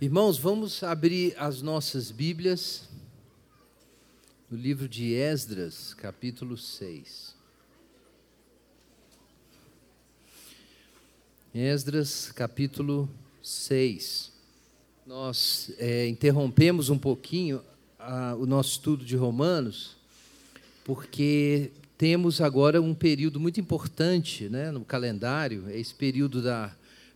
Irmãos, vamos abrir as nossas Bíblias no livro de Esdras, capítulo 6. Esdras, capítulo 6. Nós é, interrompemos um pouquinho a, o nosso estudo de Romanos, porque temos agora um período muito importante né, no calendário, é esse período da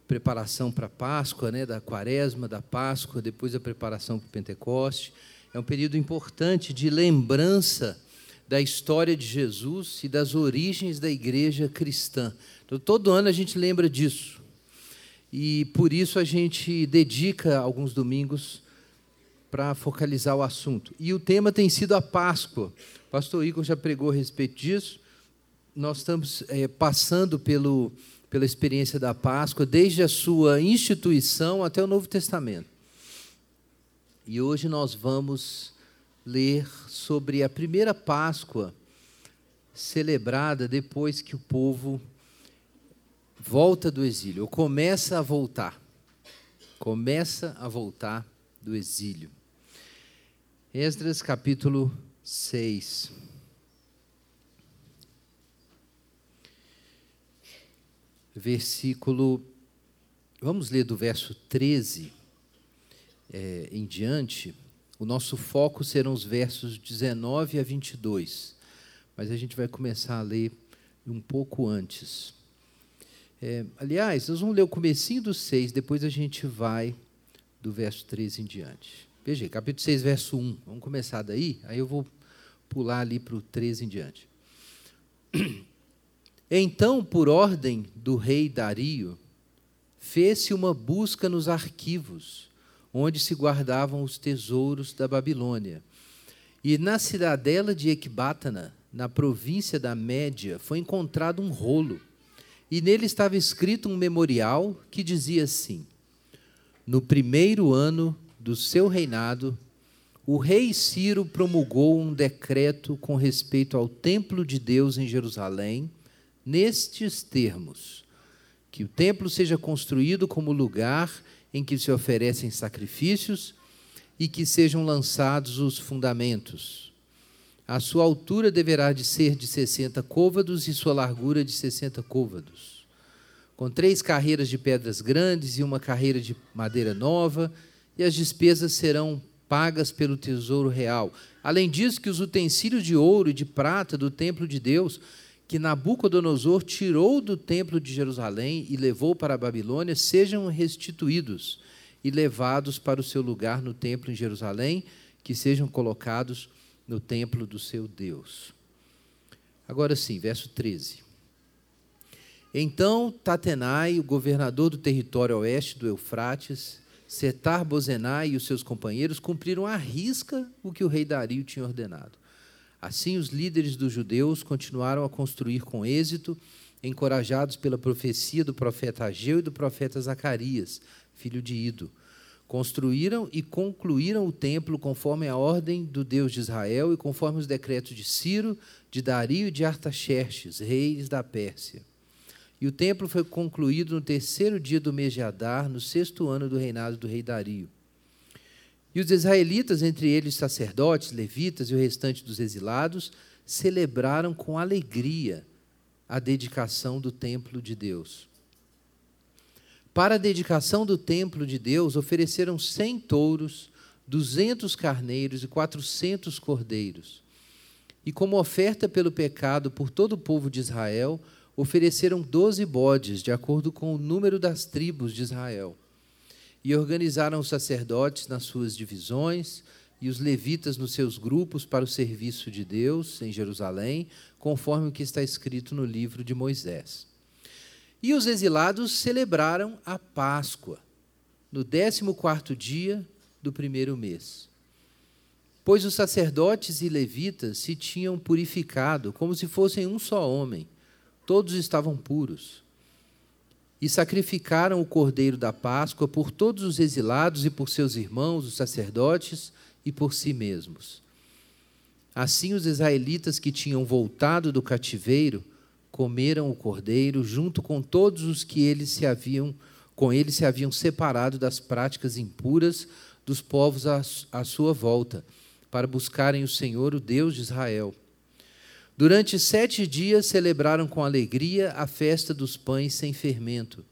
preparação para a Páscoa, né, da Quaresma, da Páscoa, depois a preparação para o Pentecoste. É um período importante de lembrança da história de Jesus e das origens da igreja cristã. Então, todo ano a gente lembra disso. E por isso a gente dedica alguns domingos para focalizar o assunto. E o tema tem sido a Páscoa. O pastor Igor já pregou a respeito disso. Nós estamos é, passando pelo pela experiência da Páscoa, desde a sua instituição até o Novo Testamento. E hoje nós vamos ler sobre a primeira Páscoa celebrada depois que o povo volta do exílio, ou começa a voltar. Começa a voltar do exílio. Esdras capítulo 6. Versículo. Vamos ler do verso 13 é, em diante. O nosso foco serão os versos 19 a 22, mas a gente vai começar a ler um pouco antes. É, aliás, nós vamos ler o comecinho do 6, depois a gente vai do verso 13 em diante. Veja capítulo 6, verso 1. Vamos começar daí, aí eu vou pular ali para o 13 em diante. Então, por ordem do rei Dario, fez-se uma busca nos arquivos, onde se guardavam os tesouros da Babilônia. E na cidadela de Ecbátana, na província da Média, foi encontrado um rolo. E nele estava escrito um memorial que dizia assim: No primeiro ano do seu reinado, o rei Ciro promulgou um decreto com respeito ao templo de Deus em Jerusalém nestes termos: que o templo seja construído como lugar em que se oferecem sacrifícios e que sejam lançados os fundamentos. A sua altura deverá de ser de 60 côvados e sua largura de 60 côvados. Com três carreiras de pedras grandes e uma carreira de madeira nova, e as despesas serão pagas pelo tesouro real. Além disso, que os utensílios de ouro e de prata do templo de Deus que Nabucodonosor tirou do templo de Jerusalém e levou para a Babilônia sejam restituídos e levados para o seu lugar no templo em Jerusalém, que sejam colocados no templo do seu Deus. Agora sim, verso 13. Então Tatenai, o governador do território oeste do Eufrates, Setar Bozenai e os seus companheiros cumpriram à risca o que o rei Dario tinha ordenado. Assim, os líderes dos judeus continuaram a construir com êxito, encorajados pela profecia do profeta Ageu e do profeta Zacarias, filho de Ido. Construíram e concluíram o templo conforme a ordem do Deus de Israel e conforme os decretos de Ciro, de Dario e de Artaxerxes, reis da Pérsia. E o templo foi concluído no terceiro dia do mês de Adar, no sexto ano do reinado do rei Dario. E os israelitas, entre eles sacerdotes, levitas e o restante dos exilados, celebraram com alegria a dedicação do templo de Deus. Para a dedicação do templo de Deus, ofereceram cem touros, duzentos carneiros e quatrocentos cordeiros. E como oferta pelo pecado por todo o povo de Israel, ofereceram doze bodes, de acordo com o número das tribos de Israel e organizaram os sacerdotes nas suas divisões e os levitas nos seus grupos para o serviço de Deus em Jerusalém, conforme o que está escrito no livro de Moisés. E os exilados celebraram a Páscoa, no décimo quarto dia do primeiro mês. Pois os sacerdotes e levitas se tinham purificado, como se fossem um só homem, todos estavam puros e sacrificaram o cordeiro da Páscoa por todos os exilados e por seus irmãos, os sacerdotes, e por si mesmos. Assim, os israelitas que tinham voltado do cativeiro comeram o cordeiro junto com todos os que eles se haviam com ele se haviam separado das práticas impuras dos povos à sua volta, para buscarem o Senhor, o Deus de Israel. Durante sete dias celebraram com alegria a festa dos pães sem fermento,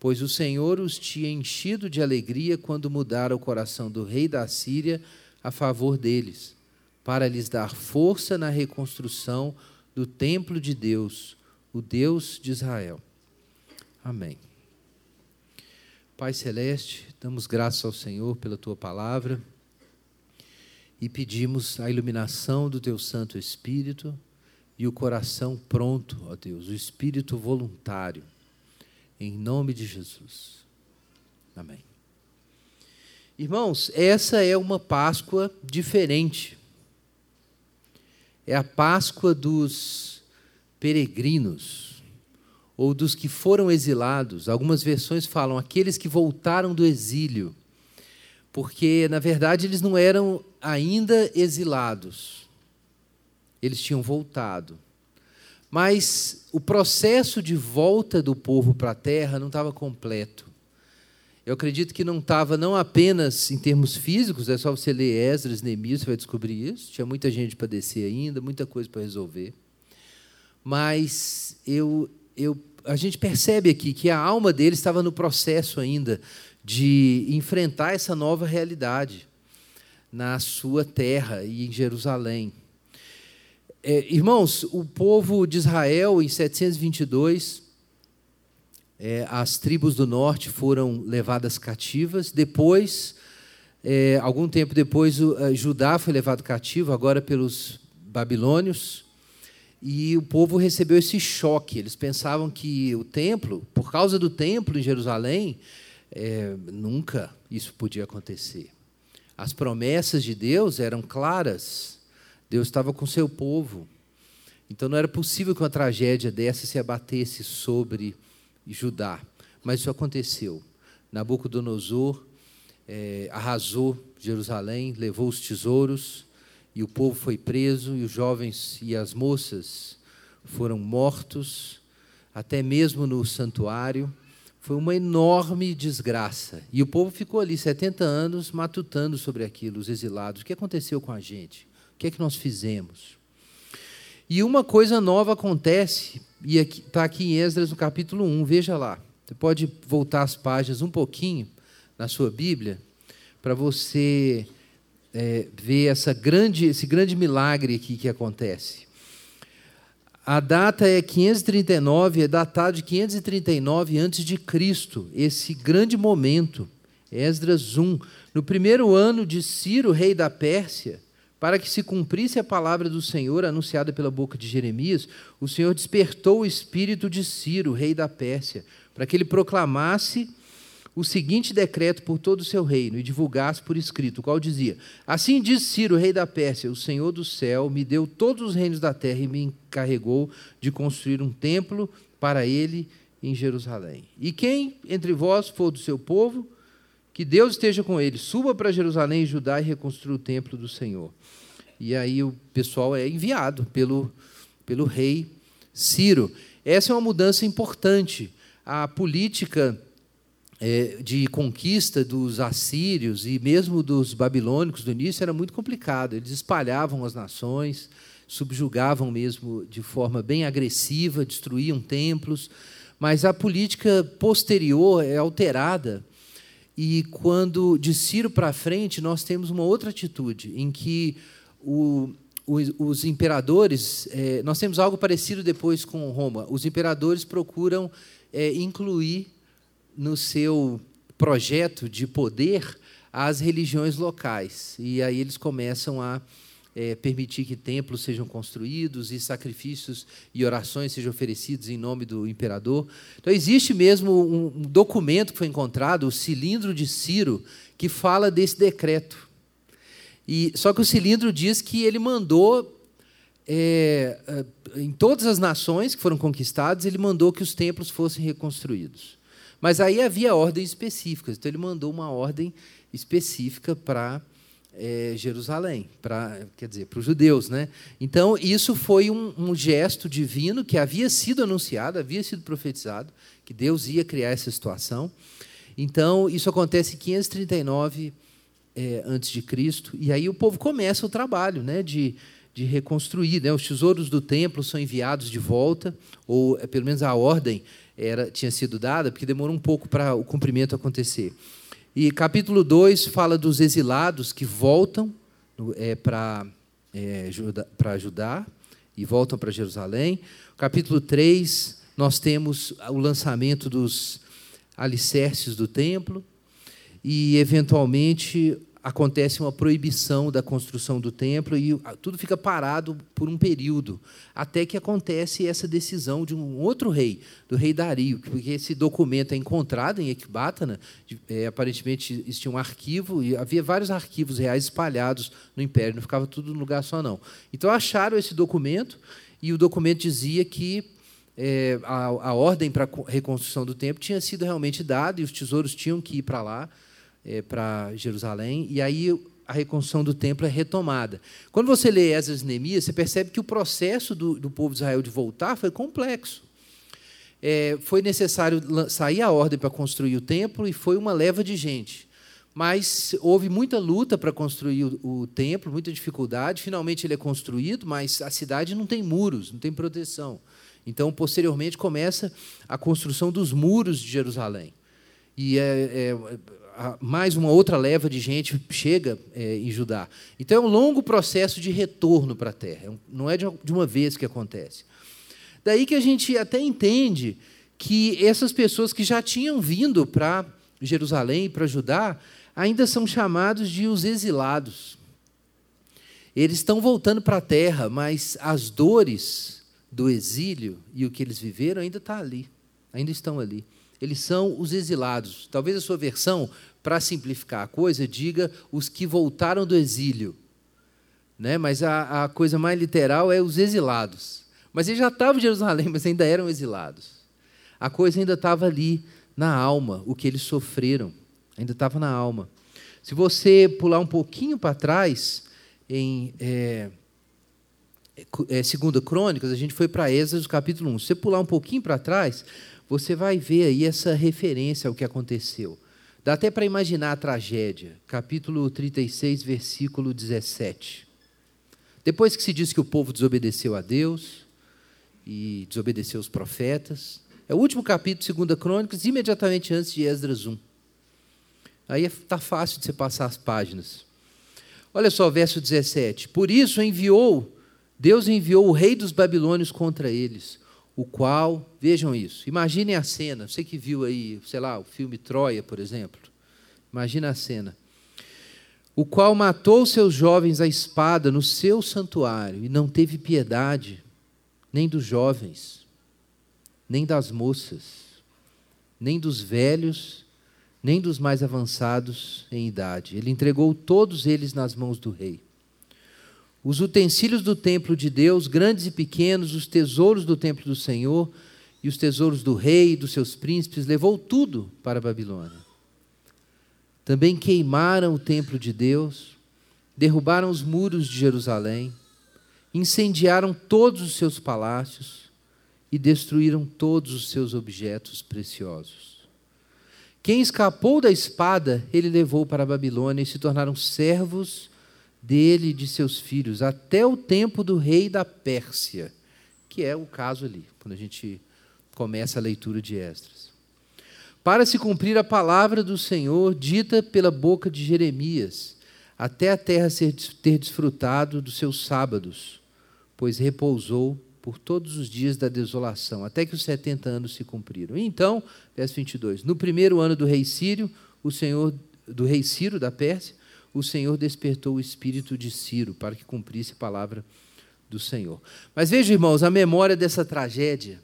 pois o Senhor os tinha enchido de alegria quando mudara o coração do rei da Síria a favor deles, para lhes dar força na reconstrução do templo de Deus, o Deus de Israel. Amém. Pai Celeste, damos graças ao Senhor pela tua palavra e pedimos a iluminação do teu Santo Espírito e o coração pronto, ó Deus, o espírito voluntário, em nome de Jesus. Amém. Irmãos, essa é uma Páscoa diferente. É a Páscoa dos peregrinos ou dos que foram exilados. Algumas versões falam aqueles que voltaram do exílio, porque na verdade eles não eram ainda exilados, eles tinham voltado. Mas o processo de volta do povo para a terra não estava completo. Eu acredito que não estava não apenas em termos físicos, é só você ler Esdras, Neemias, você vai descobrir isso. Tinha muita gente para descer ainda, muita coisa para resolver. Mas eu eu, a gente percebe aqui que a alma dele estava no processo ainda de enfrentar essa nova realidade na sua terra e em Jerusalém. É, irmãos, o povo de Israel, em 722, é, as tribos do norte foram levadas cativas. Depois, é, algum tempo depois, o, Judá foi levado cativo, agora pelos babilônios. E o povo recebeu esse choque. Eles pensavam que o templo, por causa do templo em Jerusalém, é, nunca isso podia acontecer. As promessas de Deus eram claras. Deus estava com seu povo. Então não era possível que uma tragédia dessa se abatesse sobre Judá. Mas isso aconteceu. Nabucodonosor é, arrasou Jerusalém, levou os tesouros, e o povo foi preso, e os jovens e as moças foram mortos, até mesmo no santuário. Foi uma enorme desgraça. E o povo ficou ali 70 anos matutando sobre aquilo, os exilados. O que aconteceu com a gente? O que é que nós fizemos? E uma coisa nova acontece, e está aqui em Esdras no capítulo 1, veja lá. Você pode voltar as páginas um pouquinho na sua Bíblia, para você é, ver essa grande, esse grande milagre aqui que acontece. A data é 539, é datado de 539 antes de Cristo, esse grande momento, Esdras 1, no primeiro ano de Ciro, rei da Pérsia, para que se cumprisse a palavra do Senhor anunciada pela boca de Jeremias, o Senhor despertou o espírito de Ciro, rei da Pérsia, para que ele proclamasse o seguinte decreto por todo o seu reino e divulgasse por escrito, o qual dizia: Assim diz Ciro, rei da Pérsia: O Senhor do céu me deu todos os reinos da terra e me encarregou de construir um templo para ele em Jerusalém. E quem entre vós for do seu povo, que Deus esteja com ele, suba para Jerusalém e Judá e reconstrua o templo do Senhor. E aí o pessoal é enviado pelo, pelo rei Ciro. Essa é uma mudança importante. A política é, de conquista dos assírios e mesmo dos babilônicos do início era muito complicado. Eles espalhavam as nações, subjugavam mesmo de forma bem agressiva, destruíam templos. Mas a política posterior é alterada. E quando de Ciro para frente, nós temos uma outra atitude, em que o, os, os, imperadores, é, nós temos algo parecido depois com Roma. Os imperadores procuram é, incluir no seu projeto de poder as religiões locais. E aí eles começam a é, permitir que templos sejam construídos e sacrifícios e orações sejam oferecidos em nome do imperador. Então, existe mesmo um documento que foi encontrado, o cilindro de Ciro, que fala desse decreto. E, só que o cilindro diz que ele mandou, é, em todas as nações que foram conquistadas, ele mandou que os templos fossem reconstruídos. Mas aí havia ordens específicas, então ele mandou uma ordem específica para é, Jerusalém, para quer dizer, para os judeus, né? Então isso foi um, um, gesto divino que havia sido anunciado, havia sido profetizado que Deus ia criar essa situação. Então, isso acontece em 539 é, Cristo, e aí o povo começa o trabalho né, de, de reconstruir. Né? Os tesouros do templo são enviados de volta, ou é, pelo menos a ordem era, tinha sido dada, porque demorou um pouco para o cumprimento acontecer. E capítulo 2 fala dos exilados que voltam é, para é, para ajudar e voltam para Jerusalém. Capítulo 3, nós temos o lançamento dos alicerces do templo e, eventualmente, acontece uma proibição da construção do templo e tudo fica parado por um período, até que acontece essa decisão de um outro rei, do rei Dario, porque esse documento é encontrado em Ecbatana, é, aparentemente existia um arquivo, e havia vários arquivos reais espalhados no império, não ficava tudo num lugar só não. Então acharam esse documento, e o documento dizia que é, a, a ordem para a reconstrução do templo tinha sido realmente dada, e os tesouros tinham que ir para lá, é, para Jerusalém, e aí a reconstrução do templo é retomada. Quando você lê Esdras e Neemias, você percebe que o processo do, do povo de Israel de voltar foi complexo. É, foi necessário sair a ordem para construir o templo e foi uma leva de gente. Mas houve muita luta para construir o, o, templo, muita dificuldade. Finalmente ele é construído, mas a cidade não tem muros, não tem proteção. Então, posteriormente, começa a construção dos muros de Jerusalém. E é, é mais uma outra leva de gente chega é, em Judá. Então é um longo processo de retorno para a terra, é não é de uma vez que acontece. Daí que a gente até entende que essas pessoas que já tinham vindo para Jerusalém, para Judá, ainda são chamados de os exilados. Eles estão voltando para a terra, mas as dores do exílio e o que eles viveram ainda está ali, ainda estão ali. Eles são os exilados. Talvez a sua versão, para simplificar a coisa, diga os que voltaram do exílio. Né? Mas a, a coisa mais literal é os exilados. Mas eles já estavam em Jerusalém, mas ainda eram exilados. A coisa ainda estava ali, na alma, o que eles sofreram. Ainda estava na alma. Se você pular um pouquinho para trás, em é, é, Segunda Crônicas, a gente foi para Esdras, capítulo 1. Se você pular um pouquinho para trás, você vai ver aí essa referência ao que aconteceu. Dá até para imaginar a tragédia. Capítulo 36, versículo 17. Depois que se diz que o povo desobedeceu a Deus e desobedeceu os profetas, é o último capítulo de 2 Crônicas, imediatamente antes de Esdras 1. Aí está fácil de você passar as páginas. Olha só, verso 17. Por isso enviou, Deus enviou o rei dos babilônios contra eles o qual, vejam isso, imaginem a cena, você que viu aí, sei lá, o filme Troia, por exemplo, imagina a cena, o qual matou seus jovens à espada no seu santuário e não teve piedade nem dos jovens, nem das moças, nem dos velhos, nem dos mais avançados em idade. Ele entregou todos eles nas mãos do rei os utensílios do templo de Deus, grandes e pequenos, os tesouros do templo do Senhor e os tesouros do rei e dos seus príncipes, levou tudo para a Babilônia. Também queimaram o templo de Deus, derrubaram os muros de Jerusalém, incendiaram todos os seus palácios e destruíram todos os seus objetos preciosos. Quem escapou da espada, ele levou para a Babilônia e se tornaram servos dele e de seus filhos, até o tempo do rei da Pérsia, que é o caso ali, quando a gente começa a leitura de Esdras. Para se cumprir a palavra do Senhor dita pela boca de Jeremias, até a terra ter desfrutado dos seus sábados, pois repousou por todos os dias da desolação, até que os setenta anos se cumpriram. então, verso 22, no primeiro ano do rei Sírio, o Senhor, do rei Ciro da Pérsia, o Senhor despertou o espírito de Ciro para que cumprisse a palavra do Senhor. Mas veja, irmãos, a memória dessa tragédia.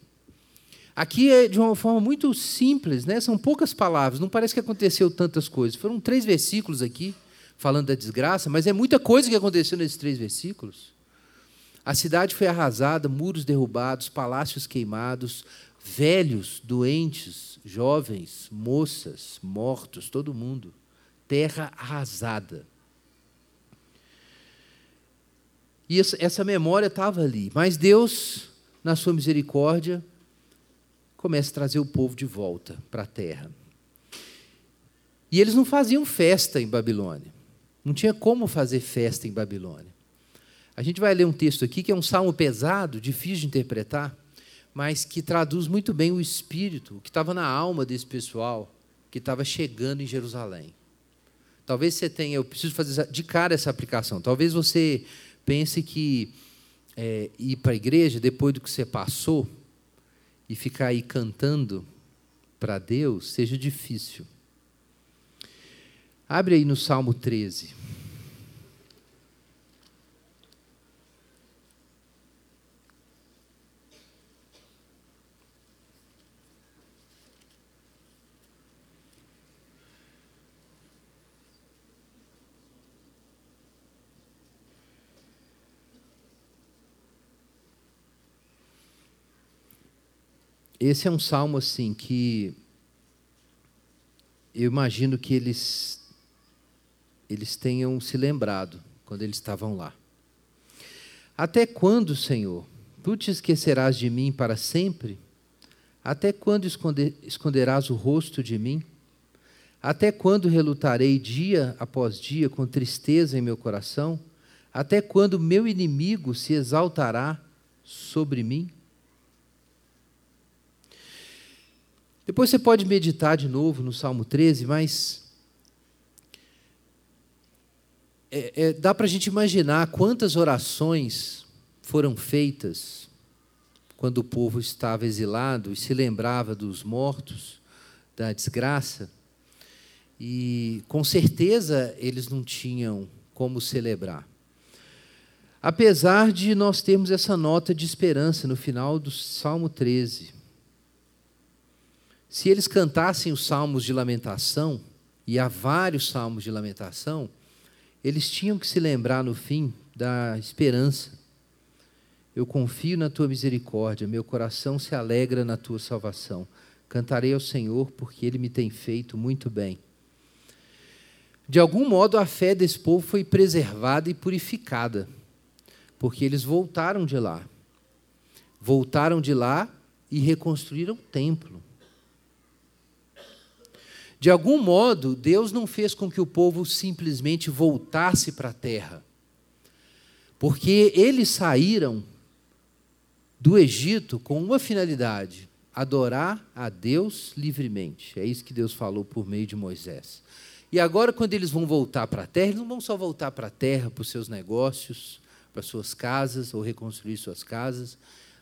Aqui é de uma forma muito simples, né? são poucas palavras, não parece que aconteceu tantas coisas. Foram três versículos aqui, falando da desgraça, mas é muita coisa que aconteceu nesses três versículos. A cidade foi arrasada, muros derrubados, palácios queimados, velhos, doentes, jovens, moças, mortos, todo mundo terra arrasada. E essa memória estava ali. Mas Deus, na sua misericórdia, começa a trazer o povo de volta para a terra. E eles não faziam festa em Babilônia. Não tinha como fazer festa em Babilônia. A gente vai ler um texto aqui que é um salmo pesado, difícil de interpretar, mas que traduz muito bem o espírito, o que estava na alma desse pessoal que estava chegando em Jerusalém. Talvez você tenha, eu preciso fazer de cara essa aplicação. Talvez você pense que é, ir para a igreja depois do que você passou e ficar aí cantando para Deus seja difícil. Abre aí no Salmo 13. Esse é um salmo assim que eu imagino que eles eles tenham se lembrado quando eles estavam lá. Até quando, Senhor, tu te esquecerás de mim para sempre? Até quando esconder, esconderás o rosto de mim? Até quando relutarei dia após dia com tristeza em meu coração? Até quando meu inimigo se exaltará sobre mim? Depois você pode meditar de novo no Salmo 13, mas é, é, dá para a gente imaginar quantas orações foram feitas quando o povo estava exilado e se lembrava dos mortos, da desgraça. E com certeza eles não tinham como celebrar. Apesar de nós termos essa nota de esperança no final do Salmo 13. Se eles cantassem os salmos de lamentação, e há vários salmos de lamentação, eles tinham que se lembrar no fim da esperança. Eu confio na tua misericórdia, meu coração se alegra na tua salvação. Cantarei ao Senhor, porque ele me tem feito muito bem. De algum modo, a fé desse povo foi preservada e purificada, porque eles voltaram de lá. Voltaram de lá e reconstruíram o templo. De algum modo, Deus não fez com que o povo simplesmente voltasse para a terra, porque eles saíram do Egito com uma finalidade: adorar a Deus livremente. É isso que Deus falou por meio de Moisés. E agora, quando eles vão voltar para a terra, eles não vão só voltar para a terra, para os seus negócios, para suas casas, ou reconstruir suas casas.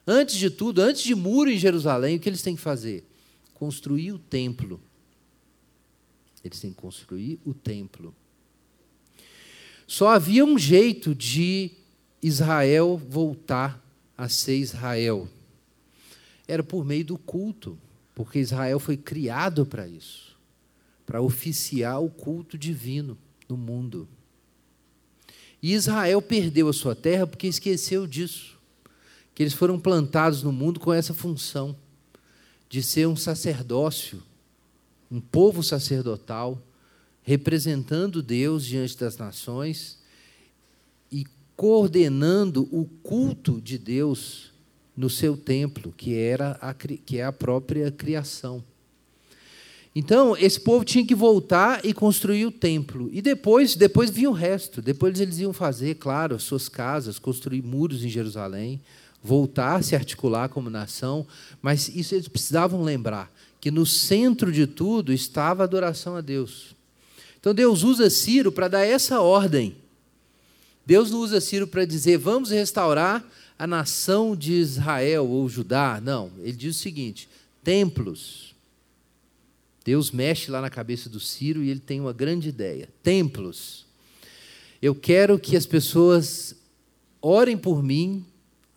Antes de tudo, antes de muro em Jerusalém, o que eles têm que fazer? Construir o templo eles têm que construir o templo. Só havia um jeito de Israel voltar a ser Israel. Era por meio do culto, porque Israel foi criado para isso para oficiar o culto divino no mundo. E Israel perdeu a sua terra porque esqueceu disso. Que eles foram plantados no mundo com essa função de ser um sacerdócio um povo sacerdotal, representando Deus diante das nações e coordenando o culto de Deus no seu templo, que era a, que é a própria criação. Então, esse povo tinha que voltar e construir o templo. E depois, depois vinha o resto. Depois eles iam fazer, claro, as suas casas, construir muros em Jerusalém, voltar a se articular como nação, mas isso eles precisavam lembrar que no centro de tudo estava a adoração a Deus. Então Deus usa Ciro para dar essa ordem. Deus não usa Ciro para dizer, vamos restaurar a nação de Israel ou Judá. Não, ele diz o seguinte: templos. Deus mexe lá na cabeça do Ciro e ele tem uma grande ideia: templos. Eu quero que as pessoas orem por mim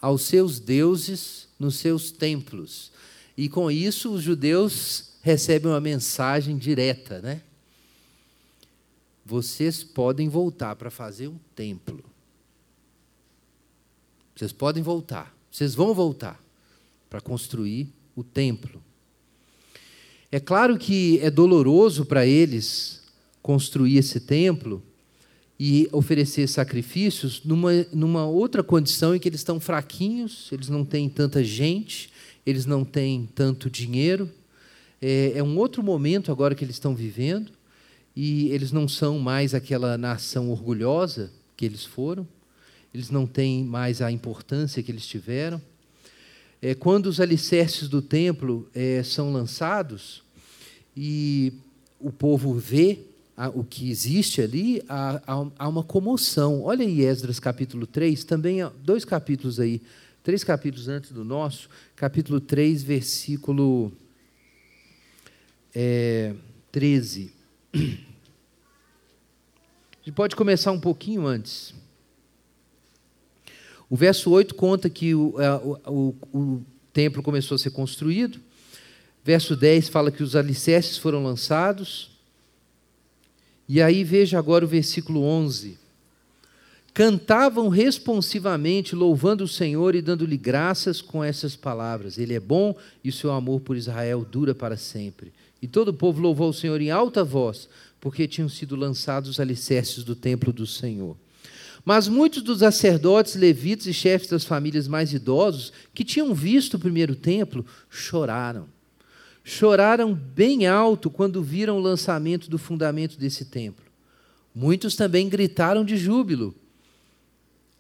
aos seus deuses nos seus templos. E com isso os judeus recebem uma mensagem direta, né? Vocês podem voltar para fazer um templo. Vocês podem voltar. Vocês vão voltar para construir o templo. É claro que é doloroso para eles construir esse templo e oferecer sacrifícios numa, numa outra condição em que eles estão fraquinhos, eles não têm tanta gente, eles não têm tanto dinheiro. É, é um outro momento agora que eles estão vivendo. e eles não são mais aquela nação orgulhosa que eles foram, eles não têm mais a importância que eles tiveram. É, quando os alicerces do templo é, são lançados e o povo vê a, o que existe ali, há, há, uma comoção. Olha aí Esdras capítulo 3, também dois capítulos aí, três capítulos antes do nosso, capítulo 3, versículo é, 13. A gente pode começar um pouquinho antes. O verso 8 conta que o, o, o, templo começou a ser construído. Verso 10 fala que os alicerces foram lançados. E aí veja agora o versículo 11. Cantavam responsivamente, louvando o Senhor e dando-lhe graças com essas palavras. Ele é bom e o seu amor por Israel dura para sempre. E todo o povo louvou o Senhor em alta voz, porque tinham sido lançados os alicerces do templo do Senhor. Mas muitos dos sacerdotes, levitas e chefes das famílias mais idosos, que tinham visto o primeiro templo, choraram. Choraram bem alto quando viram o lançamento do fundamento desse templo. Muitos também gritaram de júbilo.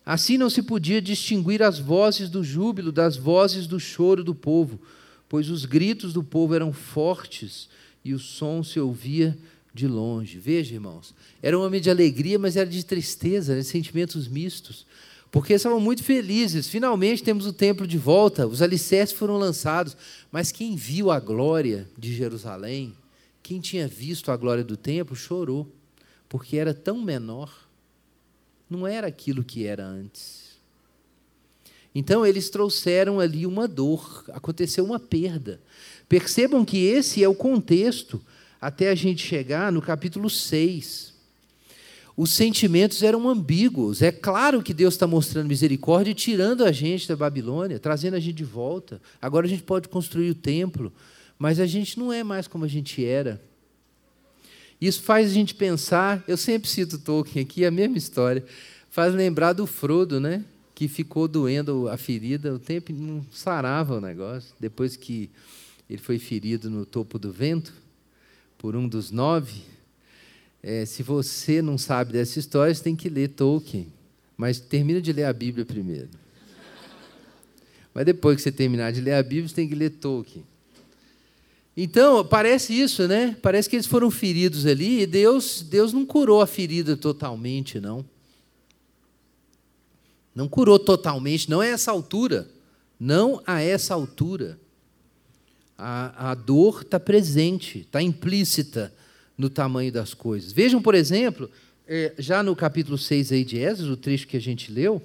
Assim não se podia distinguir as vozes do júbilo das vozes do choro do povo pois os gritos do povo eram fortes e o som se ouvia de longe. Veja, irmãos, era um homem de alegria, mas era de tristeza, de sentimentos mistos, porque estavam muito felizes. Finalmente temos o templo de volta, os alicerces foram lançados, mas quem viu a glória de Jerusalém, quem tinha visto a glória do templo, chorou, porque era tão menor, não era aquilo que era antes. Então, eles trouxeram ali uma dor, aconteceu uma perda. Percebam que esse é o contexto até a gente chegar no capítulo 6. Os sentimentos eram ambíguos. É claro que Deus está mostrando misericórdia e tirando a gente da Babilônia, trazendo a gente de volta. Agora a gente pode construir o templo, mas a gente não é mais como a gente era. Isso faz a gente pensar. Eu sempre cito Tolkien aqui, a mesma história. Faz lembrar do Frodo, né? que ficou doendo a ferida, o tempo não sarava o negócio. Depois que ele foi ferido no topo do vento por um dos nove. É, se você não sabe dessa história, você tem que ler Tolkien. Mas termina de ler a Bíblia primeiro. Mas depois que você terminar de ler a Bíblia, você tem que ler Tolkien. Então, parece isso, né? Parece que eles foram feridos ali e Deus, Deus não curou a ferida totalmente, não. Não curou totalmente, não é essa altura. Não a essa altura. A, a dor está presente, está implícita no tamanho das coisas. Vejam, por exemplo, é, já no capítulo 6 aí de Esdras, o trecho que a gente leu,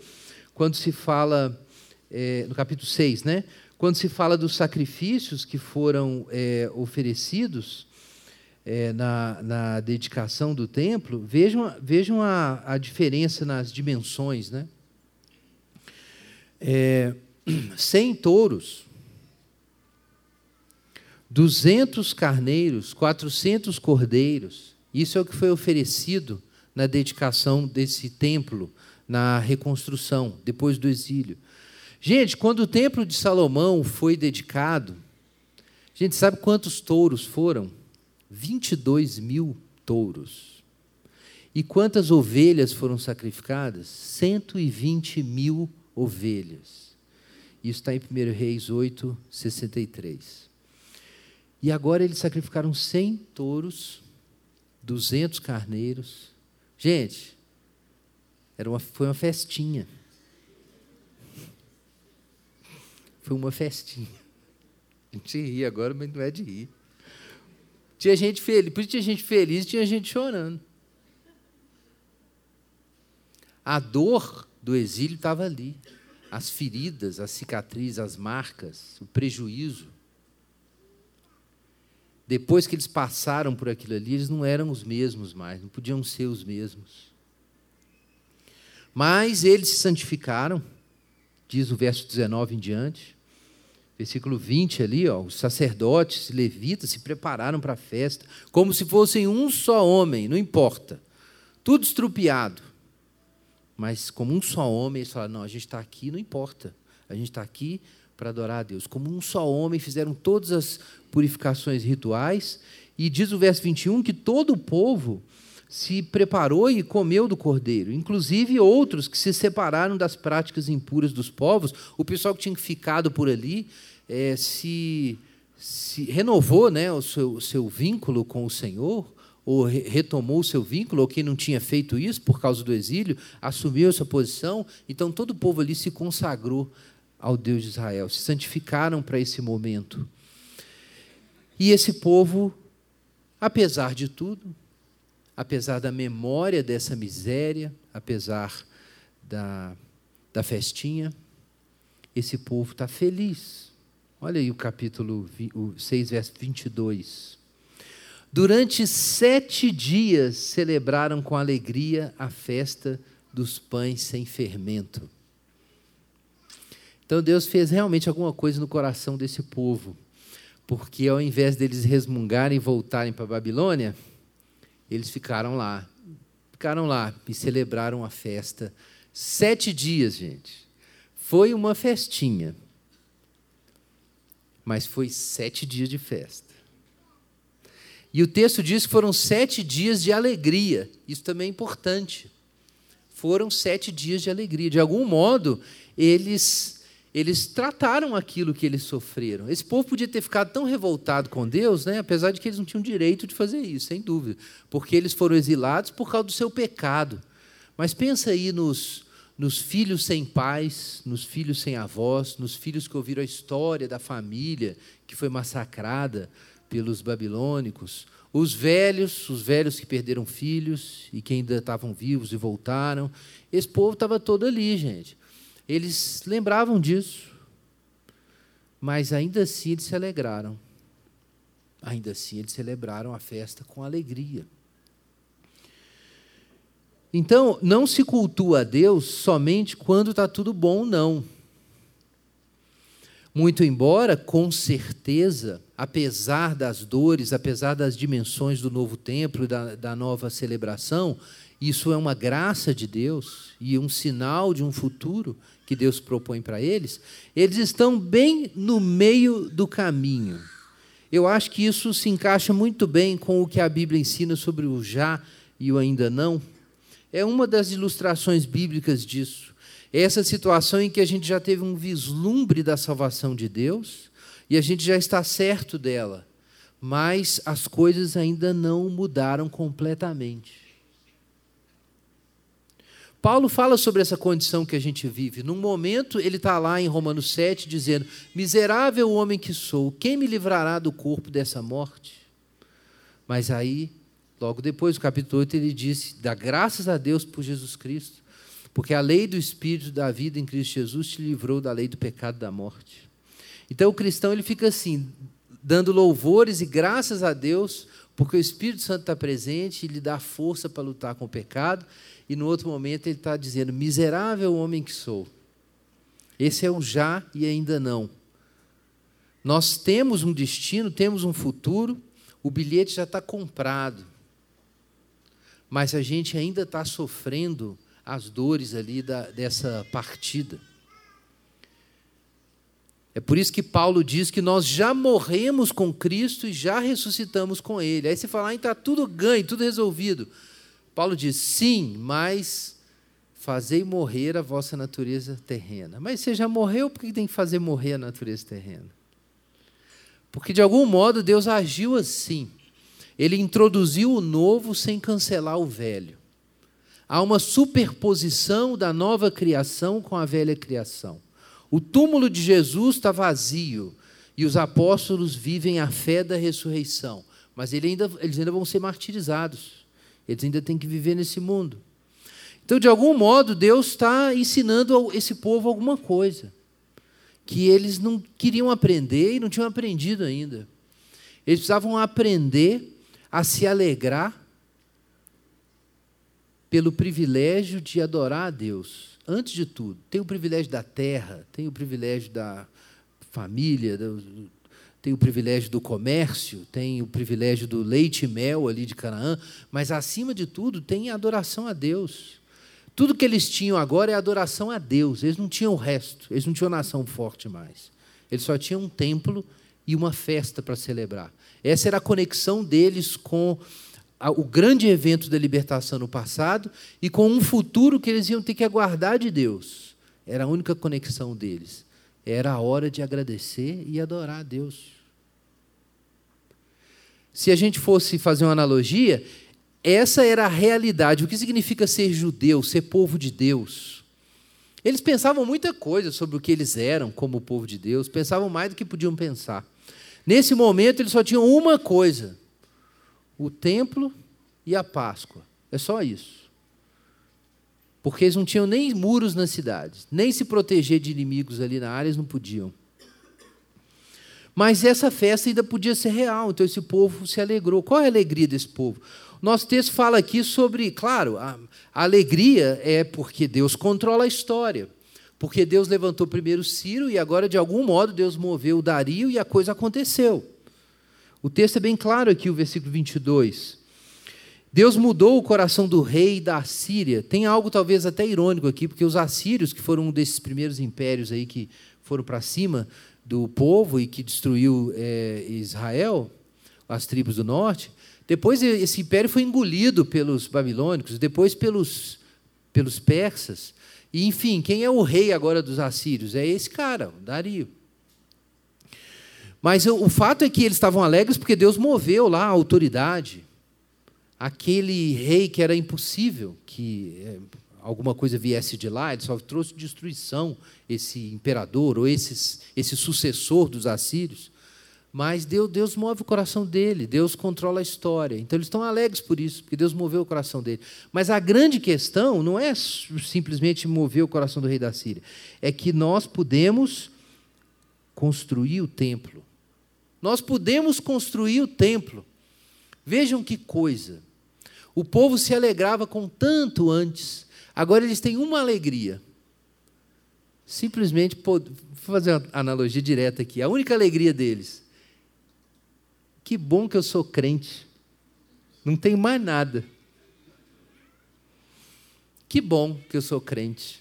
quando se fala, é, no capítulo 6, né? Quando se fala dos sacrifícios que foram é, oferecidos é, na, na, dedicação do templo, vejam, vejam a, a diferença nas dimensões, né? é, 100 touros, 200 carneiros, 400 cordeiros. Isso é o que foi oferecido na dedicação desse templo, na reconstrução, depois do exílio. Gente, quando o templo de Salomão foi dedicado, a gente sabe quantos touros foram? 22 mil touros. E quantas ovelhas foram sacrificadas? 120 mil ovelhas. Isso está em 1 Reis 8, 63. E agora eles sacrificaram 100 touros, 200 carneiros. Gente, era uma, foi uma festinha. Foi uma festinha. A gente ri agora, mas não é de rir. Tinha gente feliz, por isso tinha gente feliz tinha gente chorando. A dor do exílio estava ali. As feridas, as cicatrizes, as marcas, o prejuízo. Depois que eles passaram por aquilo ali, eles não eram os mesmos mais, não podiam ser os mesmos. Mas eles se santificaram, diz o verso 19 em diante. Versículo 20 ali, ó, os sacerdotes, levitas se prepararam para a festa, como se fossem um só homem, não importa. Tudo estrupiado. Mas como um só homem, eles falaram: não, a gente está aqui, não importa. A gente está aqui para adorar a Deus. Como um só homem, fizeram todas as purificações rituais E diz o verso 21 que todo o povo se preparou e comeu do cordeiro, inclusive outros que se separaram das práticas impuras dos povos. O pessoal que tinha ficado por ali é, se, se, renovou né, o seu, seu vínculo com o Senhor, ou retomou o seu vínculo, ou quem não tinha feito isso por causa do exílio, assumiu essa posição. Então todo o povo ali se consagrou ao Deus de Israel, se santificaram para esse momento. E esse povo, apesar de tudo, apesar da memória dessa miséria, apesar da, da festinha, esse povo está feliz. Olha aí o capítulo 6, verso 22. Durante sete dias celebraram com alegria a festa dos pães sem fermento. Então Deus fez realmente alguma coisa no coração desse povo, porque ao invés deles resmungarem e voltarem para a Babilônia, eles ficaram lá. Ficaram lá e celebraram a festa. Sete dias, gente. Foi uma festinha. Mas foi sete dias de festa. E o texto diz que foram sete dias de alegria. Isso também é importante. Foram sete dias de alegria. De algum modo, eles eles trataram aquilo que eles sofreram. Esse povo podia ter ficado tão revoltado com Deus, né, apesar de que eles não tinham direito de fazer isso, sem dúvida, porque eles foram exilados por causa do seu pecado. Mas pensa aí nos, nos filhos sem pais, nos filhos sem avós, nos filhos que ouviram a história da família que foi massacrada pelos babilônicos, os velhos, os velhos que perderam filhos e que ainda estavam vivos e voltaram. Esse povo estava todo ali, gente. Eles lembravam disso, mas ainda assim eles se alegraram. Ainda assim eles celebraram a festa com alegria. Então, não se cultua a Deus somente quando está tudo bom, não. Muito embora, com certeza, apesar das dores, apesar das dimensões do novo templo e da, da nova celebração, isso é uma graça de Deus e um sinal de um futuro que Deus propõe para eles, eles estão bem no meio do caminho. Eu acho que isso se encaixa muito bem com o que a Bíblia ensina sobre o já e o ainda não. É uma das ilustrações bíblicas disso. É essa situação em que a gente já teve um vislumbre da salvação de Deus e a gente já está certo dela, mas as coisas ainda não mudaram completamente. Paulo fala sobre essa condição que a gente vive. Num momento, ele está lá em Romanos 7 dizendo: Miserável homem que sou, quem me livrará do corpo dessa morte? Mas aí, logo depois, no capítulo 8, ele disse: Dá graças a Deus por Jesus Cristo, porque a lei do Espírito da vida em Cristo Jesus te livrou da lei do pecado da morte. Então, o cristão ele fica assim, dando louvores e graças a Deus, porque o Espírito Santo está presente e lhe dá força para lutar com o pecado e no outro momento ele está dizendo: miserável homem que sou. Esse é o já e ainda não. Nós temos um destino, temos um futuro, o bilhete já está comprado. Mas a gente ainda está sofrendo as dores ali da, dessa partida. É por isso que Paulo diz que nós já morremos com Cristo e já ressuscitamos com Ele. Aí você fala, ah, está tudo ganho, tudo resolvido. Paulo diz: sim, mas fazei morrer a vossa natureza terrena. Mas você já morreu, por que tem que fazer morrer a natureza terrena? Porque de algum modo Deus agiu assim. Ele introduziu o novo sem cancelar o velho. Há uma superposição da nova criação com a velha criação. O túmulo de Jesus está vazio e os apóstolos vivem a fé da ressurreição, mas eles ainda, eles ainda vão ser martirizados. Eles ainda têm que viver nesse mundo. Então, de algum modo, Deus está ensinando esse povo alguma coisa que eles não queriam aprender e não tinham aprendido ainda. Eles precisavam aprender a se alegrar pelo privilégio de adorar a Deus. Antes de tudo, tem o privilégio da terra, tem o privilégio da família, tem o privilégio do comércio, tem o privilégio do leite e mel ali de Canaã, mas acima de tudo tem a adoração a Deus. Tudo que eles tinham agora é adoração a Deus, eles não tinham o resto, eles não tinham nação forte mais. Eles só tinham um templo e uma festa para celebrar. Essa era a conexão deles com o grande evento da libertação no passado e com um futuro que eles iam ter que aguardar de Deus. Era a única conexão deles. Era a hora de agradecer e adorar a Deus. Se a gente fosse fazer uma analogia, essa era a realidade. O que significa ser judeu, ser povo de Deus? Eles pensavam muita coisa sobre o que eles eram como povo de Deus, pensavam mais do que podiam pensar. Nesse momento, eles só tinham uma coisa: o templo e a Páscoa. É só isso. Porque eles não tinham nem muros nas cidades, nem se proteger de inimigos ali na área, eles não podiam. Mas essa festa ainda podia ser real, então esse povo se alegrou. Qual é a alegria desse povo? Nosso texto fala aqui sobre, claro, a, alegria é porque Deus controla a história. Porque Deus levantou primeiro Ciro e agora, de algum modo, Deus moveu Dario e a coisa aconteceu. O texto é bem claro aqui, o versículo 22. Deus mudou o coração do rei da Assíria. Tem algo talvez até irônico aqui, porque os assírios, que foram um desses primeiros impérios aí que foram para cima do povo e que destruiu é, Israel, as tribos do norte, depois esse império foi engolido pelos babilônicos, depois pelos, pelos persas. E, enfim, quem é o rei agora dos assírios? É esse cara, Dario. Mas o fato é que eles estavam alegres porque Deus moveu lá a autoridade. Aquele rei que era impossível que é, alguma coisa viesse de lá, ele só trouxe destruição, esse imperador ou esse sucessor dos assírios. Mas Deus, Deus move o coração dele, Deus controla a história. Então eles estão alegres por isso, porque Deus moveu o coração dele. Mas a grande questão não é simplesmente mover o coração do rei da Síria, é que nós podemos construir o templo. Nós podemos construir o templo. Vejam que coisa. O povo se alegrava com tanto antes, agora eles têm uma alegria. Simplesmente, vou fazer uma analogia direta aqui, a única alegria deles que bom que eu sou crente. Não tenho mais nada. Que bom que eu sou crente.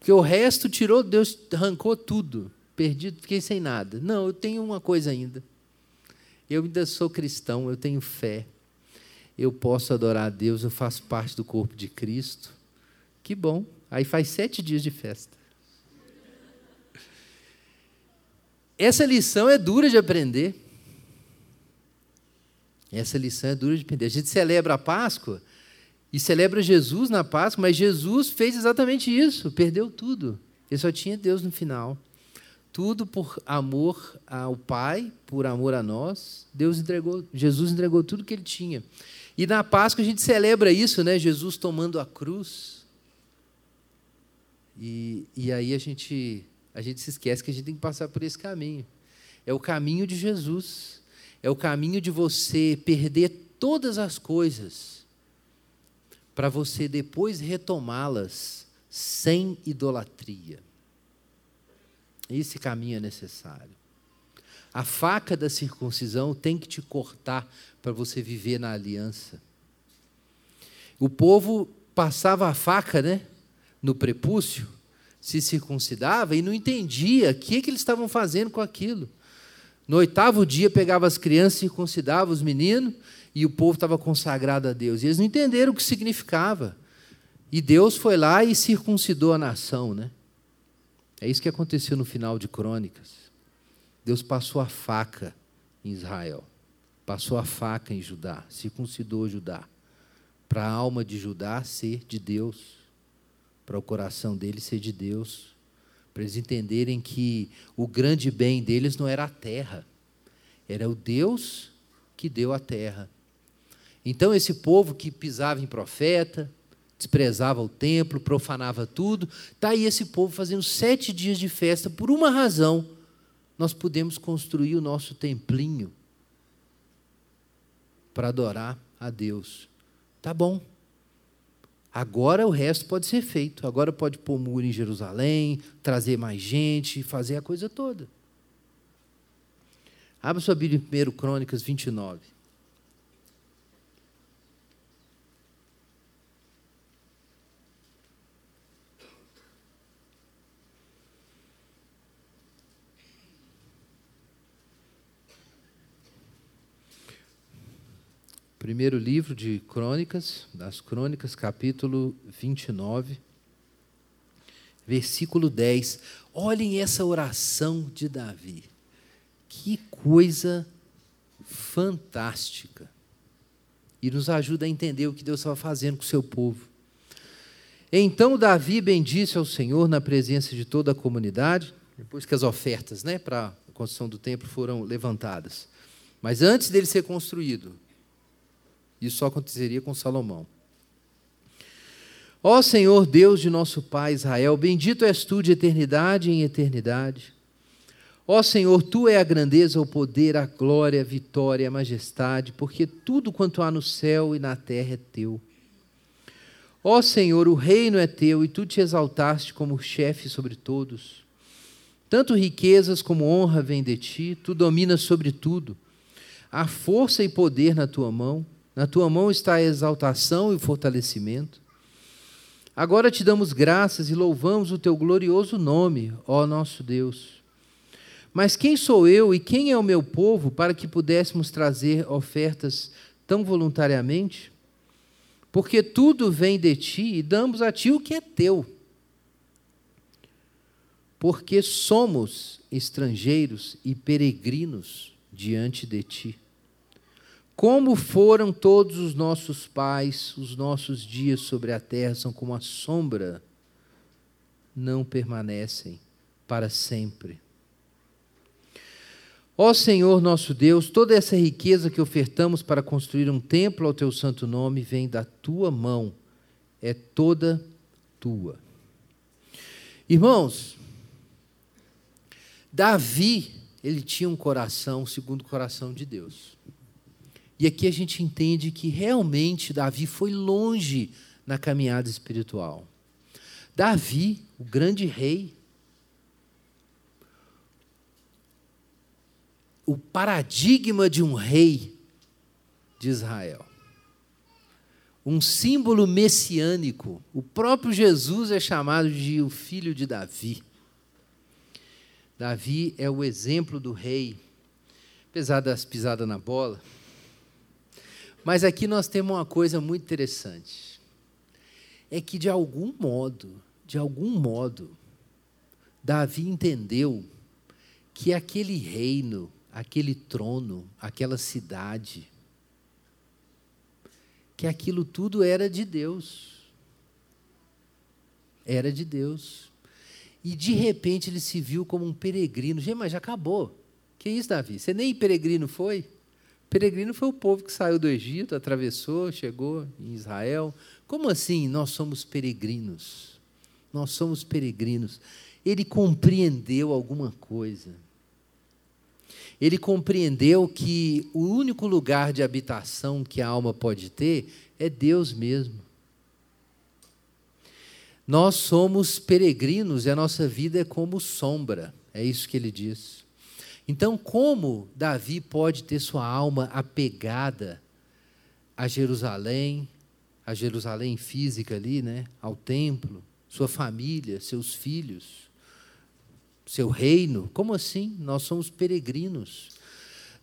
Porque o resto tirou, Deus arrancou tudo. Perdido, fiquei sem nada. Não, eu tenho uma coisa ainda. Eu ainda sou cristão, eu tenho fé. Eu posso adorar a Deus, eu faço parte do corpo de Cristo. Que bom. Aí faz sete dias de festa. Essa lição é dura de aprender. Essa lição é dura de entender. A gente celebra a Páscoa e celebra Jesus na Páscoa, mas Jesus fez exatamente isso, perdeu tudo. Ele só tinha Deus no final. Tudo por amor ao Pai, por amor a nós. Deus entregou, Jesus entregou tudo que ele tinha. E na Páscoa a gente celebra isso, né? Jesus tomando a cruz. E, e aí a gente, a gente se esquece que a gente tem que passar por esse caminho. É o caminho de Jesus é o caminho de você perder todas as coisas para você depois retomá-las sem idolatria. Esse caminho é necessário. A faca da circuncisão tem que te cortar para você viver na aliança. O povo passava a faca, né, no prepúcio, se circuncidava e não entendia o que, que eles estavam fazendo com aquilo. No oitavo dia, pegava as crianças, circuncidava os meninos, e o povo estava consagrado a Deus. E eles não entenderam o que significava. E Deus foi lá e circuncidou a nação. Né? É isso que aconteceu no final de Crônicas. Deus passou a faca em Israel, passou a faca em Judá, circuncidou Judá, para a alma de Judá ser de Deus, para o coração dele ser de Deus para eles entenderem que o grande bem deles não era a terra, era o Deus que deu a terra. Então, esse povo que pisava em profeta, desprezava o templo, profanava tudo, está aí esse povo fazendo sete dias de festa por uma razão. Nós podemos construir o nosso templinho para adorar a Deus. Tá bom. Agora o resto pode ser feito. Agora pode pôr muro em Jerusalém, trazer mais gente, fazer a coisa toda. Abra sua Bíblia em 1 Crônicas 29. Primeiro livro de Crônicas, das Crônicas, capítulo 29, versículo 10. Olhem essa oração de Davi. Que coisa fantástica. E nos ajuda a entender o que Deus estava fazendo com o seu povo. Então Davi bendisse ao Senhor na presença de toda a comunidade, depois que as ofertas né, para a construção do templo foram levantadas. Mas antes dele ser construído, isso só aconteceria com Salomão. Ó Senhor Deus de nosso Pai Israel, bendito és tu de eternidade em eternidade. Ó Senhor, tu é a grandeza, o poder, a glória, a vitória, a majestade, porque tudo quanto há no céu e na terra é teu. Ó Senhor, o reino é teu e tu te exaltaste como chefe sobre todos. Tanto riquezas como honra vêm de ti, tu dominas sobre tudo. Há força e poder na tua mão, na tua mão está a exaltação e o fortalecimento. Agora te damos graças e louvamos o teu glorioso nome, ó nosso Deus. Mas quem sou eu e quem é o meu povo para que pudéssemos trazer ofertas tão voluntariamente? Porque tudo vem de ti e damos a ti o que é teu porque somos estrangeiros e peregrinos diante de ti. Como foram todos os nossos pais, os nossos dias sobre a terra são como a sombra, não permanecem para sempre. Ó Senhor nosso Deus, toda essa riqueza que ofertamos para construir um templo ao teu santo nome vem da tua mão, é toda tua. Irmãos, Davi, ele tinha um coração segundo o coração de Deus. E aqui a gente entende que realmente Davi foi longe na caminhada espiritual. Davi, o grande rei, o paradigma de um rei de Israel. Um símbolo messiânico. O próprio Jesus é chamado de o filho de Davi. Davi é o exemplo do rei, apesar das pisadas na bola. Mas aqui nós temos uma coisa muito interessante. É que de algum modo, de algum modo, Davi entendeu que aquele reino, aquele trono, aquela cidade, que aquilo tudo era de Deus. Era de Deus. E de repente ele se viu como um peregrino. Mas já acabou. Que isso, Davi? Você nem peregrino foi? Peregrino foi o povo que saiu do Egito, atravessou, chegou em Israel. Como assim nós somos peregrinos? Nós somos peregrinos. Ele compreendeu alguma coisa. Ele compreendeu que o único lugar de habitação que a alma pode ter é Deus mesmo. Nós somos peregrinos e a nossa vida é como sombra, é isso que ele diz. Então, como Davi pode ter sua alma apegada a Jerusalém, a Jerusalém física ali, né, ao templo, sua família, seus filhos, seu reino? Como assim? Nós somos peregrinos.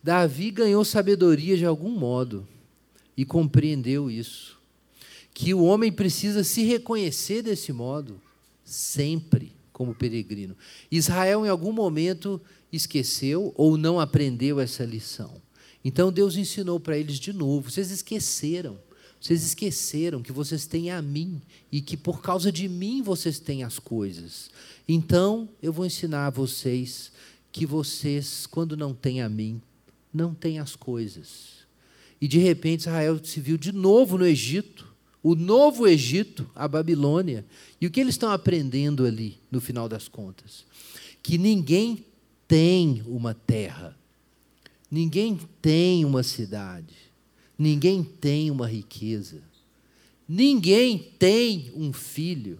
Davi ganhou sabedoria de algum modo e compreendeu isso que o homem precisa se reconhecer desse modo, sempre como peregrino. Israel, em algum momento, esqueceu ou não aprendeu essa lição. Então Deus ensinou para eles de novo. Vocês esqueceram. Vocês esqueceram que vocês têm a mim e que por causa de mim vocês têm as coisas. Então eu vou ensinar a vocês que vocês, quando não têm a mim, não têm as coisas. E de repente Israel se viu de novo no Egito o novo Egito, a Babilônia. E o que eles estão aprendendo ali, no final das contas? Que ninguém tem uma terra, ninguém tem uma cidade, ninguém tem uma riqueza, ninguém tem um filho,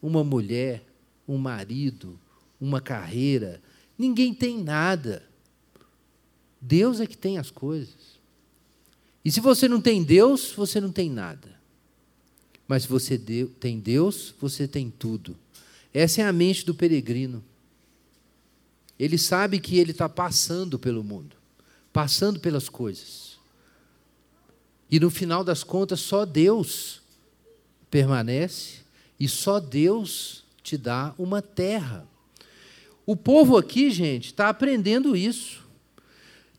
uma mulher, um marido, uma carreira, ninguém tem nada. Deus é que tem as coisas. E se você não tem Deus, você não tem nada. Mas se você tem Deus, você tem tudo. Essa é a mente do peregrino. Ele sabe que ele está passando pelo mundo, passando pelas coisas. E no final das contas, só Deus permanece e só Deus te dá uma terra. O povo aqui, gente, está aprendendo isso.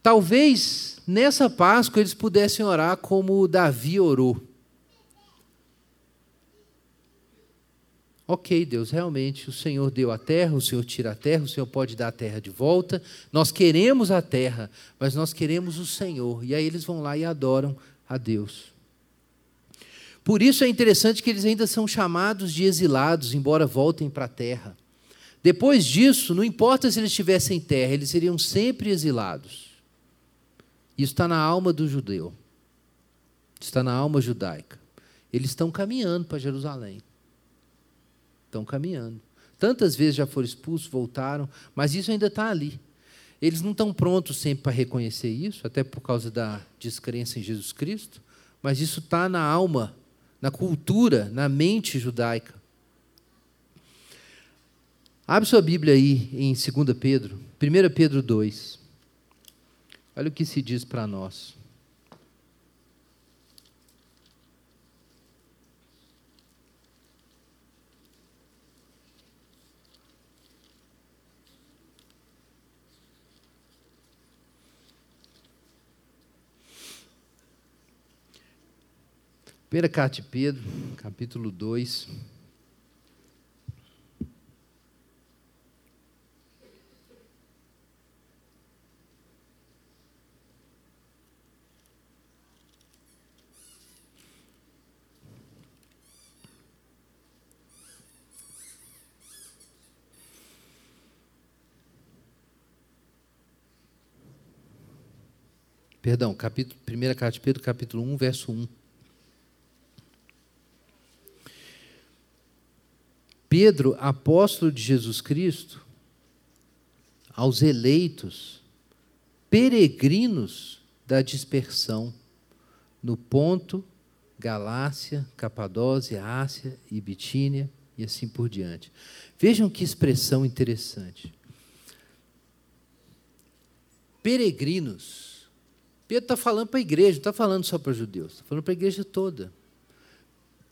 Talvez nessa Páscoa eles pudessem orar como Davi orou. Ok, Deus, realmente o Senhor deu a terra, o Senhor tira a terra, o Senhor pode dar a terra de volta. Nós queremos a terra, mas nós queremos o Senhor. E aí eles vão lá e adoram a Deus. Por isso é interessante que eles ainda são chamados de exilados, embora voltem para a terra. Depois disso, não importa se eles tivessem terra, eles seriam sempre exilados. Isso está na alma do judeu, está na alma judaica. Eles estão caminhando para Jerusalém. Estão caminhando. Tantas vezes já foram expulsos, voltaram, mas isso ainda está ali. Eles não estão prontos sempre para reconhecer isso, até por causa da descrença em Jesus Cristo, mas isso está na alma, na cultura, na mente judaica. Abre sua Bíblia aí em 2 Pedro, 1 Pedro 2. Olha o que se diz para nós. Primeira carta de Pedro, capítulo 2. Perdão, capítulo, primeira carta de Pedro, capítulo 1, verso 1. Pedro, apóstolo de Jesus Cristo, aos eleitos, peregrinos da dispersão, no Ponto, Galácia, Capadócia, Ásia e Bitínia e assim por diante. Vejam que expressão interessante. Peregrinos. Pedro está falando para a igreja, não está falando só para judeus, está falando para a igreja toda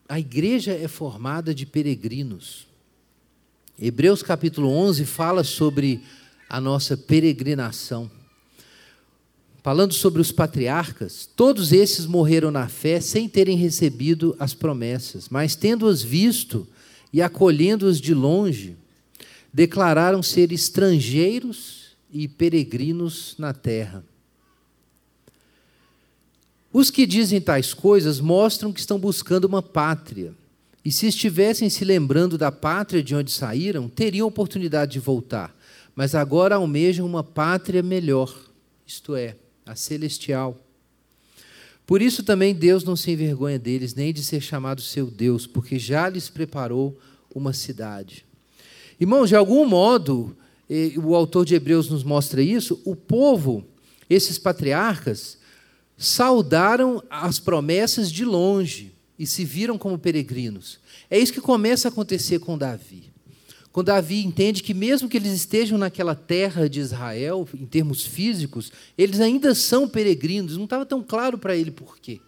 a igreja é formada de peregrinos. Hebreus capítulo 11 fala sobre a nossa peregrinação. Falando sobre os patriarcas, todos esses morreram na fé sem terem recebido as promessas, mas tendo-as visto e acolhendo-as de longe, declararam ser estrangeiros e peregrinos na terra. Os que dizem tais coisas mostram que estão buscando uma pátria. E se estivessem se lembrando da pátria de onde saíram, teriam oportunidade de voltar. Mas agora almejam uma pátria melhor, isto é, a celestial. Por isso também Deus não se envergonha deles, nem de ser chamado seu Deus, porque já lhes preparou uma cidade. Irmãos, de algum modo, o autor de Hebreus nos mostra isso, o povo, esses patriarcas, saudaram as promessas de longe e se viram como peregrinos. É isso que começa a acontecer com Davi. Quando Davi entende que, mesmo que eles estejam naquela terra de Israel, em termos físicos, eles ainda são peregrinos. Não estava tão claro para ele por quê.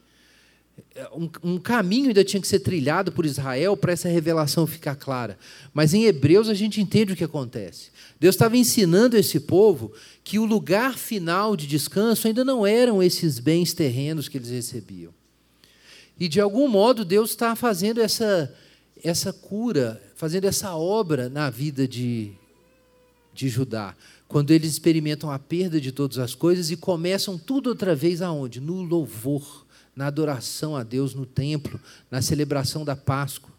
Um, um, caminho ainda tinha que ser trilhado por Israel para essa revelação ficar clara. Mas em Hebreus a gente entende o que acontece. Deus estava ensinando esse povo que o lugar final de descanso ainda não eram esses bens terrenos que eles recebiam. E de algum modo Deus está fazendo essa, essa cura, fazendo essa obra na vida de, de Judá. Quando eles experimentam a perda de todas as coisas e começam tudo outra vez aonde? No louvor, na adoração a Deus no templo, na celebração da Páscoa.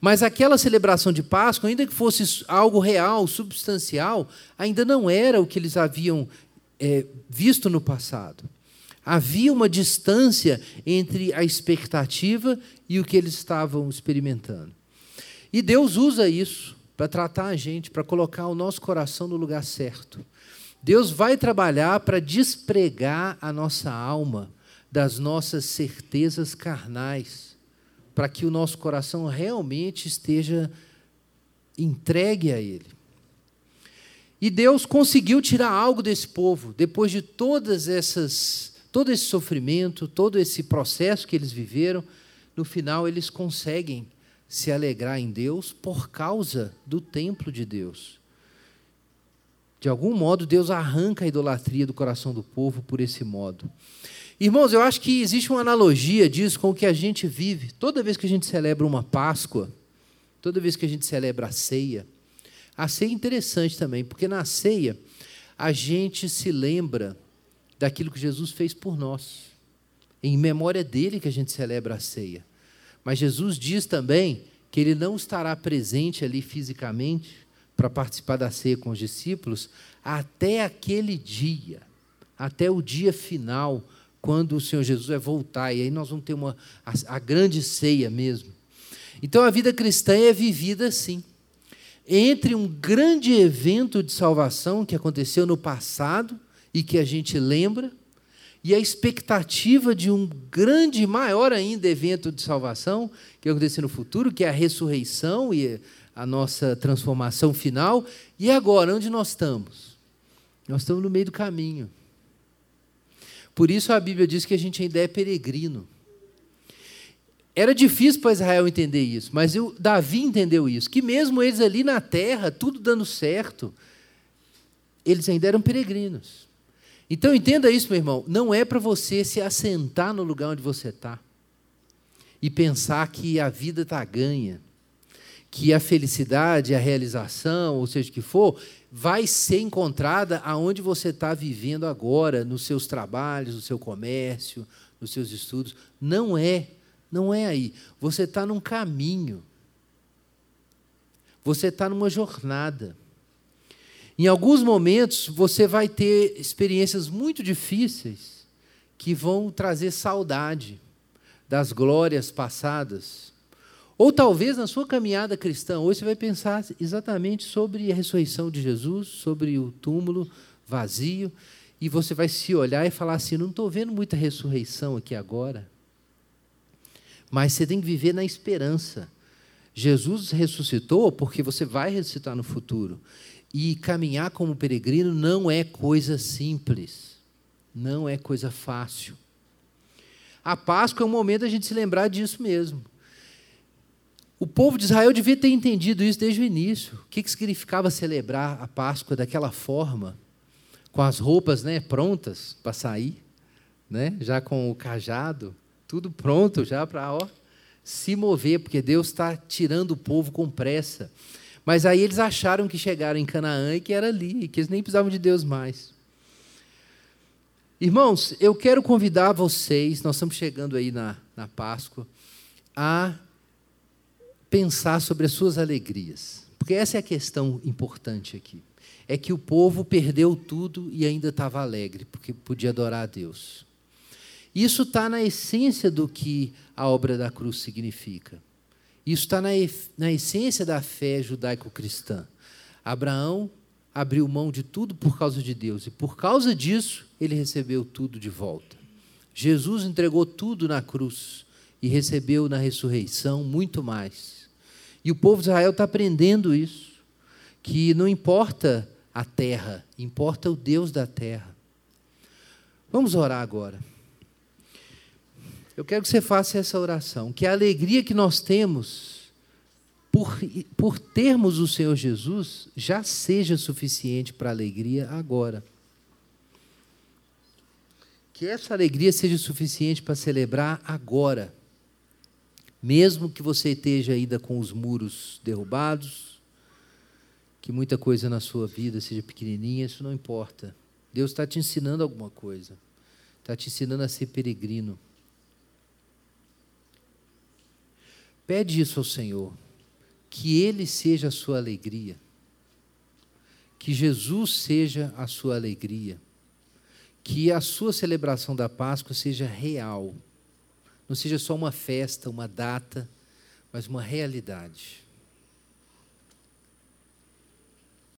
Mas aquela celebração de Páscoa, ainda que fosse algo real, substancial, ainda não era o que eles haviam é, visto no passado. Havia uma distância entre a expectativa e o que eles estavam experimentando. E Deus usa isso para tratar a gente, para colocar o nosso coração no lugar certo. Deus vai trabalhar para despregar a nossa alma das nossas certezas carnais para que o nosso coração realmente esteja entregue a Ele. E Deus conseguiu tirar algo desse povo, depois de todas essas todo esse sofrimento, todo esse processo que eles viveram, no final eles conseguem se alegrar em Deus por causa do templo de Deus. De algum modo, Deus arranca a idolatria do coração do povo por esse modo. Irmãos, eu acho que existe uma analogia disso com o que a gente vive. Toda vez que a gente celebra uma Páscoa, toda vez que a gente celebra a ceia, a ceia é interessante também, porque na ceia a gente se lembra daquilo que Jesus fez por nós. Em memória dele que a gente celebra a ceia. Mas Jesus diz também que ele não estará presente ali fisicamente para participar da ceia com os discípulos até aquele dia, até o dia final, quando o Senhor Jesus vai voltar. E aí nós vamos ter uma, a, a grande ceia mesmo. Então a vida cristã é vivida assim. Entre um grande evento de salvação que aconteceu no passado e que a gente lembra, e a expectativa de um grande, maior ainda evento de salvação que vai acontecer no futuro, que é a ressurreição e a nossa transformação final. E agora, onde nós estamos? Nós estamos no meio do caminho. Por isso a Bíblia diz que a gente ainda é peregrino. Era difícil para Israel entender isso, mas eu, Davi entendeu isso, que mesmo eles ali na terra, tudo dando certo, eles ainda eram peregrinos. Então entenda isso, meu irmão. Não é para você se assentar no lugar onde você está e pensar que a vida está ganha, que a felicidade, a realização, ou seja o que for, vai ser encontrada aonde você está vivendo agora, nos seus trabalhos, no seu comércio, nos seus estudos. Não é, não é aí. Você está num caminho. Você está numa jornada. Em alguns momentos, você vai ter experiências muito difíceis que vão trazer saudade das glórias passadas. Ou talvez na sua caminhada cristã, hoje você vai pensar exatamente sobre a ressurreição de Jesus, sobre o túmulo vazio, e você vai se olhar e falar assim: não estou vendo muita ressurreição aqui agora. Mas você tem que viver na esperança. Jesus ressuscitou porque você vai ressuscitar no futuro. E caminhar como peregrino não é coisa simples, não é coisa fácil. A Páscoa é um momento da gente se lembrar disso mesmo. O povo de Israel devia ter entendido isso desde o início. O que, que significava celebrar a Páscoa daquela forma, com as roupas né, prontas para sair, né, já com o cajado, tudo pronto já para se mover, porque Deus está tirando o povo com pressa. Mas aí eles acharam que chegaram em Canaã e que era ali, que eles nem precisavam de Deus mais. Irmãos, eu quero convidar vocês, nós estamos chegando aí na, na Páscoa, a pensar sobre as suas alegrias. Porque essa é a questão importante aqui. É que o povo perdeu tudo e ainda estava alegre, porque podia adorar a Deus. Isso está na essência do que a obra da cruz significa. Isso está na, na essência da fé judaico-cristã. Abraão abriu mão de tudo por causa de Deus, e por causa disso, ele recebeu tudo de volta. Jesus entregou tudo na cruz e recebeu na ressurreição muito mais. E o povo de Israel está aprendendo isso, que não importa a terra, importa o Deus da terra. Vamos orar agora. Eu quero que você faça essa oração, que a alegria que nós temos por, por termos o Senhor Jesus já seja suficiente para a alegria agora. Que essa alegria seja suficiente para celebrar agora. Mesmo que você esteja ainda com os muros derrubados, que muita coisa na sua vida seja pequenininha, isso não importa. Deus está te ensinando alguma coisa. Está te ensinando a ser peregrino. Pede isso ao Senhor, que Ele seja a sua alegria, que Jesus seja a sua alegria, que a sua celebração da Páscoa seja real, não seja só uma festa, uma data, mas uma realidade.